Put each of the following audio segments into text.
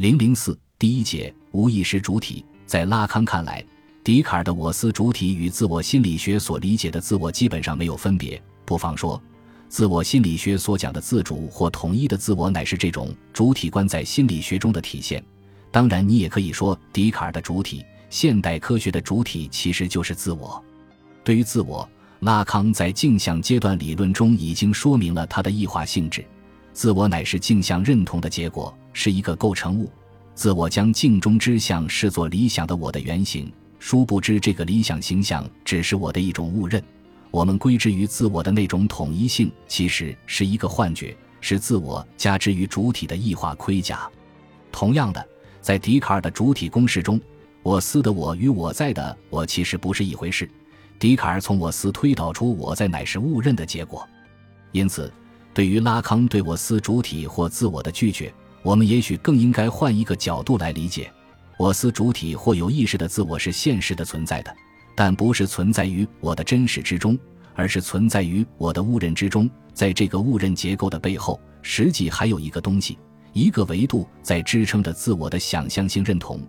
零零四第一节无意识主体，在拉康看来，笛卡尔的我思主体与自我心理学所理解的自我基本上没有分别。不妨说，自我心理学所讲的自主或统一的自我，乃是这种主体观在心理学中的体现。当然，你也可以说，笛卡尔的主体，现代科学的主体，其实就是自我。对于自我，拉康在镜像阶段理论中已经说明了它的异化性质。自我乃是镜像认同的结果。是一个构成物，自我将镜中之像视作理想的我的原型，殊不知这个理想形象只是我的一种误认。我们归之于自我的那种统一性，其实是一个幻觉，是自我加之于主体的异化盔甲。同样的，在笛卡尔的主体公式中，我思的我与我在的我其实不是一回事。笛卡尔从我思推导出我在乃是误认的结果，因此，对于拉康对我思主体或自我的拒绝。我们也许更应该换一个角度来理解：我思主体或有意识的自我是现实的存在的，但不是存在于我的真实之中，而是存在于我的误认之中。在这个误认结构的背后，实际还有一个东西，一个维度在支撑着自我的想象性认同，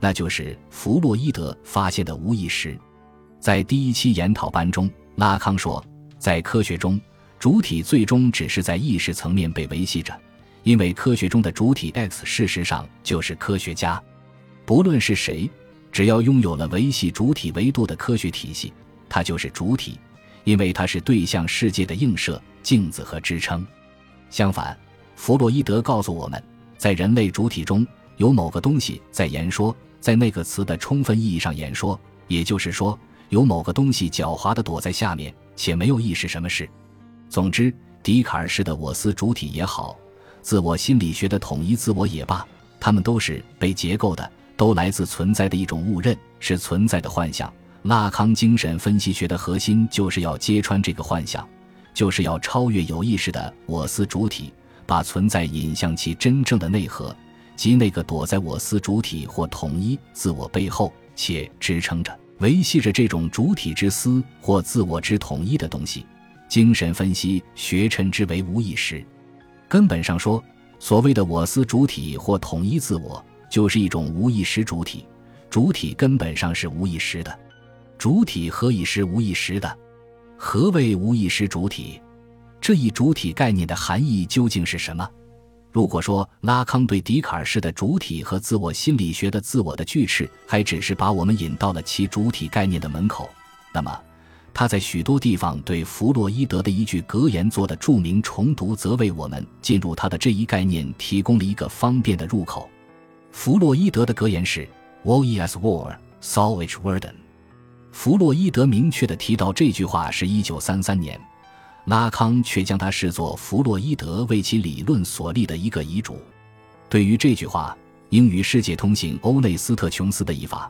那就是弗洛伊德发现的无意识。在第一期研讨班中，拉康说，在科学中，主体最终只是在意识层面被维系着。因为科学中的主体 X 事实上就是科学家，不论是谁，只要拥有了维系主体维度的科学体系，它就是主体，因为它是对象世界的映射、镜子和支撑。相反，弗洛伊德告诉我们，在人类主体中有某个东西在言说，在那个词的充分意义上言说，也就是说，有某个东西狡猾地躲在下面，且没有意识什么事。总之，笛卡尔式的我思主体也好。自我心理学的统一自我也罢，它们都是被结构的，都来自存在的一种误认，是存在的幻象。拉康精神分析学的核心就是要揭穿这个幻想，就是要超越有意识的我思主体，把存在引向其真正的内核，即那个躲在我思主体或统一自我背后，且支撑着、维系着这种主体之思或自我之统一的东西。精神分析学称之为无意识。根本上说，所谓的我思主体或统一自我，就是一种无意识主体。主体根本上是无意识的。主体何以是无意识的？何谓无意识主体？这一主体概念的含义究竟是什么？如果说拉康对笛卡尔式的主体和自我心理学的自我的拒斥，还只是把我们引到了其主体概念的门口，那么。他在许多地方对弗洛伊德的一句格言做的著名重读，则为我们进入他的这一概念提供了一个方便的入口。弗洛伊德的格言是 “War is war, so is werden”。弗洛伊德明确的提到这句话是一九三三年，拉康却将它视作弗洛伊德为其理论所立的一个遗嘱。对于这句话，英语世界通行欧内斯特·琼斯的译法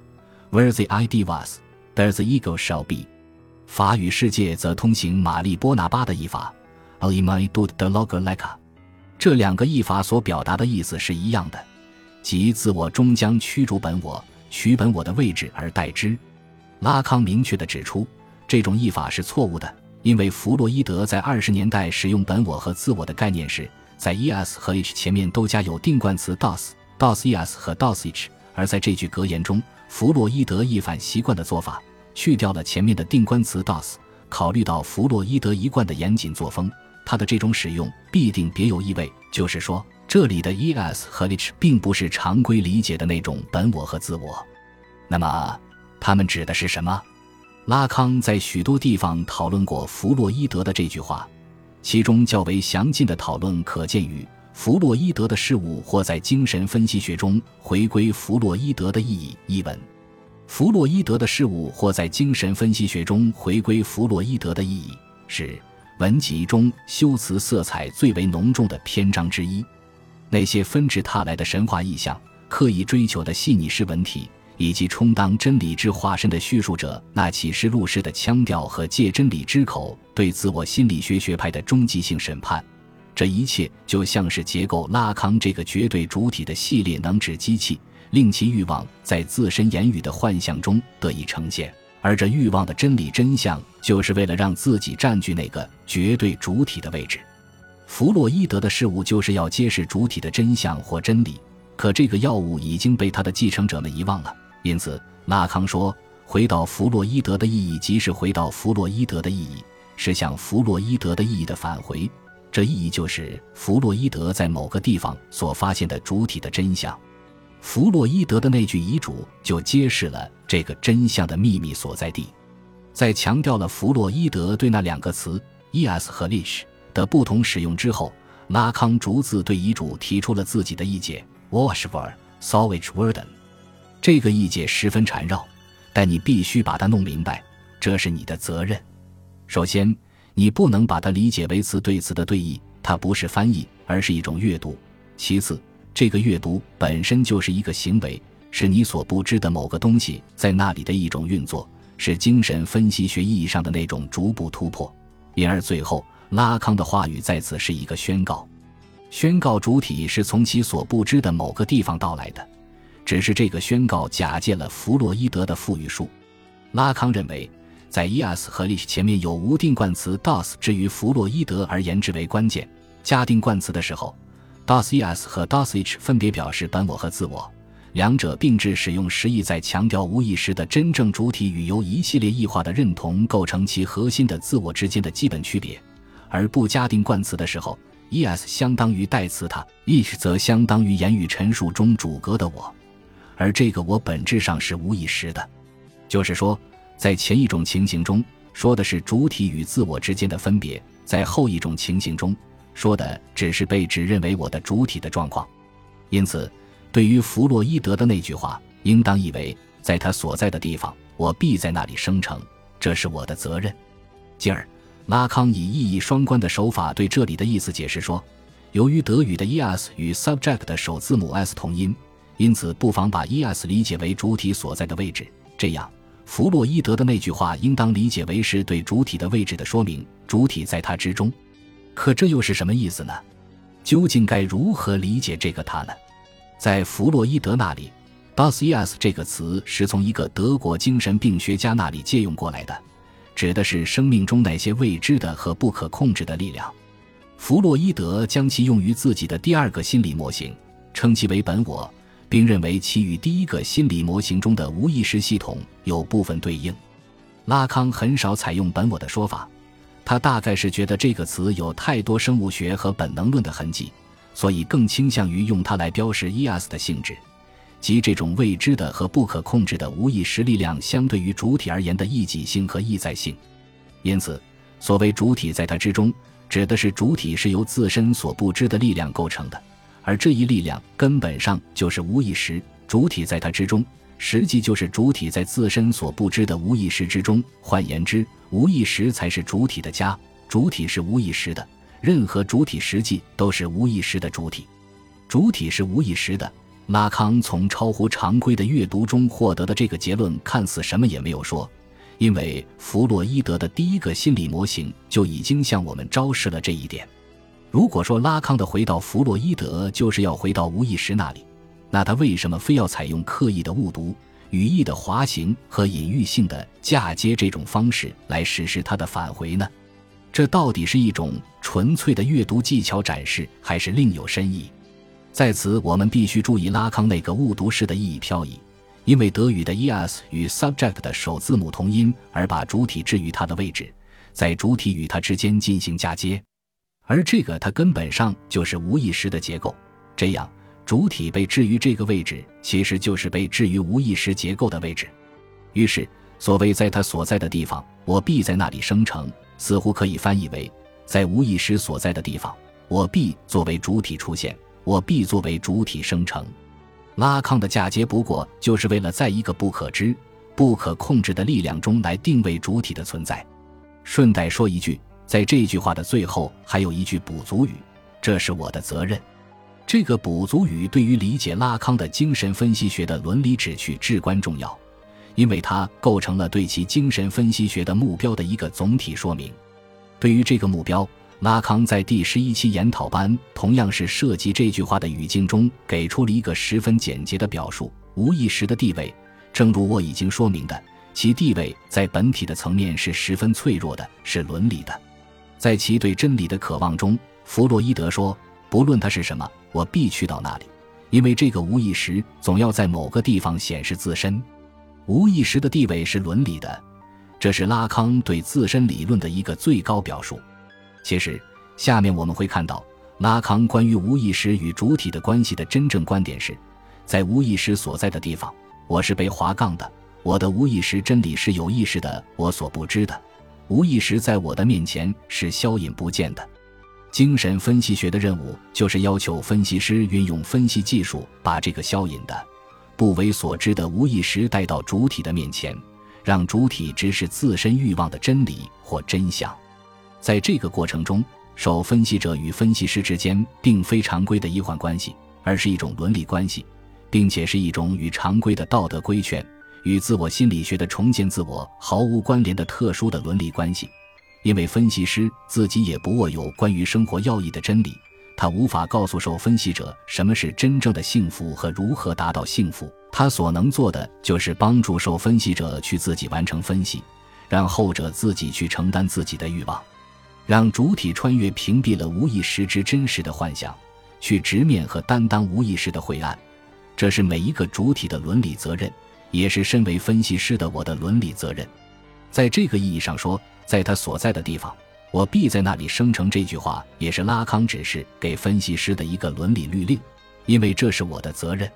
：“Where the idea was, there the ego shall be。”法语世界则通行玛丽波拿巴的译法，“Alimai dud de logoleka”。这两个译法所表达的意思是一样的，即自我终将驱逐本我，取本我的位置而代之。拉康明确地指出，这种译法是错误的，因为弗洛伊德在二十年代使用本我和自我的概念时，在 es 和 h 前面都加有定冠词 das，das-es 和 das h 而在这句格言中，弗洛伊德一反习惯的做法。去掉了前面的定冠词 does，考虑到弗洛伊德一贯的严谨作风，他的这种使用必定别有意味。就是说，这里的 es 和 h 并不是常规理解的那种本我和自我。那么，他们指的是什么？拉康在许多地方讨论过弗洛伊德的这句话，其中较为详尽的讨论可见于《弗洛伊德的事物或在精神分析学中回归弗洛伊德的意义》一文。弗洛伊德的事物或在精神分析学中回归弗洛伊德的意义，是文集中修辞色彩最为浓重的篇章之一。那些纷至沓来的神话意象、刻意追求的细腻诗文体，以及充当真理之化身的叙述者那启示录式的腔调和借真理之口对自我心理学学派的终极性审判，这一切就像是结构拉康这个绝对主体的系列能指机器。令其欲望在自身言语的幻象中得以呈现，而这欲望的真理真相，就是为了让自己占据那个绝对主体的位置。弗洛伊德的事物就是要揭示主体的真相或真理，可这个药物已经被他的继承者们遗忘了。因此，拉康说：“回到弗洛伊德的意义，即是回到弗洛伊德的意义，是向弗洛伊德的意义的返回。这意义就是弗洛伊德在某个地方所发现的主体的真相。弗洛伊德的那句遗嘱就揭示了这个真相的秘密所在地。在强调了弗洛伊德对那两个词 ‘es’ 和 ‘lich’ 的不同使用之后，拉康逐字对遗嘱提出了自己的意见 ‘washver solvage worden’。”这个意见十分缠绕，但你必须把它弄明白，这是你的责任。首先，你不能把它理解为词对词的对译，它不是翻译，而是一种阅读。其次，这个阅读本身就是一个行为，是你所不知的某个东西在那里的一种运作，是精神分析学意义上的那种逐步突破。因而，最后拉康的话语在此是一个宣告，宣告主体是从其所不知的某个地方到来的。只是这个宣告假借了弗洛伊德的赋予术。拉康认为，在 es 和 lich 前面有无定冠词 does，至于弗洛伊德而言之为关键。加定冠词的时候，does es 和 does ich 分别表示本我和自我，两者并置使用，实意在强调无意识的真正主体与由一系列异化的认同构成其核心的自我之间的基本区别。而不加定冠词的时候，es 相当于代词它，ich 则相当于言语陈述中主格的我。而这个我本质上是无意识的，就是说，在前一种情形中说的是主体与自我之间的分别，在后一种情形中说的只是被指认为我的主体的状况。因此，对于弗洛伊德的那句话，应当以为在他所在的地方，我必在那里生成，这是我的责任。进而，拉康以意义双关的手法对这里的意思解释说，由于德语的 es 与 subject 的首字母 s 同音。因此，不妨把 es 理解为主体所在的位置，这样，弗洛伊德的那句话应当理解为是对主体的位置的说明，主体在他之中。可这又是什么意思呢？究竟该如何理解这个他呢？在弗洛伊德那里，das es 这个词是从一个德国精神病学家那里借用过来的，指的是生命中那些未知的和不可控制的力量。弗洛伊德将其用于自己的第二个心理模型，称其为本我。并认为其与第一个心理模型中的无意识系统有部分对应。拉康很少采用本我的说法，他大概是觉得这个词有太多生物学和本能论的痕迹，所以更倾向于用它来标识 ES 的性质，即这种未知的和不可控制的无意识力量相对于主体而言的异己性和意在性。因此，所谓主体在它之中，指的是主体是由自身所不知的力量构成的。而这一力量根本上就是无意识，主体在它之中，实际就是主体在自身所不知的无意识之中。换言之，无意识才是主体的家，主体是无意识的，任何主体实际都是无意识的主体。主体是无意识的。拉康从超乎常规的阅读中获得的这个结论，看似什么也没有说，因为弗洛伊德的第一个心理模型就已经向我们昭示了这一点。如果说拉康的回到弗洛伊德就是要回到无意识那里，那他为什么非要采用刻意的误读、语义的滑行和隐喻性的嫁接这种方式来实施他的返回呢？这到底是一种纯粹的阅读技巧展示，还是另有深意？在此，我们必须注意拉康那个误读式的意义漂移，因为德语的 es 与 subject 的首字母同音，而把主体置于它的位置，在主体与它之间进行嫁接。而这个它根本上就是无意识的结构，这样主体被置于这个位置，其实就是被置于无意识结构的位置。于是，所谓在它所在的地方，我必在那里生成，似乎可以翻译为在无意识所在的地方，我必作为主体出现，我必作为主体生成。拉康的嫁接不过就是为了在一个不可知、不可控制的力量中来定位主体的存在。顺带说一句。在这句话的最后还有一句补足语：“这是我的责任。”这个补足语对于理解拉康的精神分析学的伦理旨趣至关重要，因为它构成了对其精神分析学的目标的一个总体说明。对于这个目标，拉康在第十一期研讨班同样是涉及这句话的语境中给出了一个十分简洁的表述：无意识的地位，正如我已经说明的，其地位在本体的层面是十分脆弱的，是伦理的。在其对真理的渴望中，弗洛伊德说：“不论它是什么，我必去到那里，因为这个无意识总要在某个地方显示自身。无意识的地位是伦理的，这是拉康对自身理论的一个最高表述。其实，下面我们会看到拉康关于无意识与主体的关系的真正观点是：在无意识所在的地方，我是被划杠的。我的无意识真理是有意识的，我所不知的。无意识在我的面前是消隐不见的。精神分析学的任务就是要求分析师运用分析技术，把这个消隐的、不为所知的无意识带到主体的面前，让主体直视自身欲望的真理或真相。在这个过程中，受分析者与分析师之间并非常规的医患关系，而是一种伦理关系，并且是一种与常规的道德规劝、与自我心理学的重建自我毫无关联的特殊的伦理关系。因为分析师自己也不握有关于生活要义的真理，他无法告诉受分析者什么是真正的幸福和如何达到幸福。他所能做的就是帮助受分析者去自己完成分析，让后者自己去承担自己的欲望，让主体穿越屏蔽了无意识之真实的幻想，去直面和担当无意识的晦暗。这是每一个主体的伦理责任，也是身为分析师的我的伦理责任。在这个意义上说。在他所在的地方，我必在那里生成。这句话也是拉康指示给分析师的一个伦理律令，因为这是我的责任。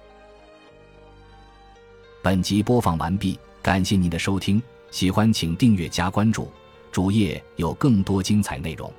本集播放完毕，感谢您的收听，喜欢请订阅加关注，主页有更多精彩内容。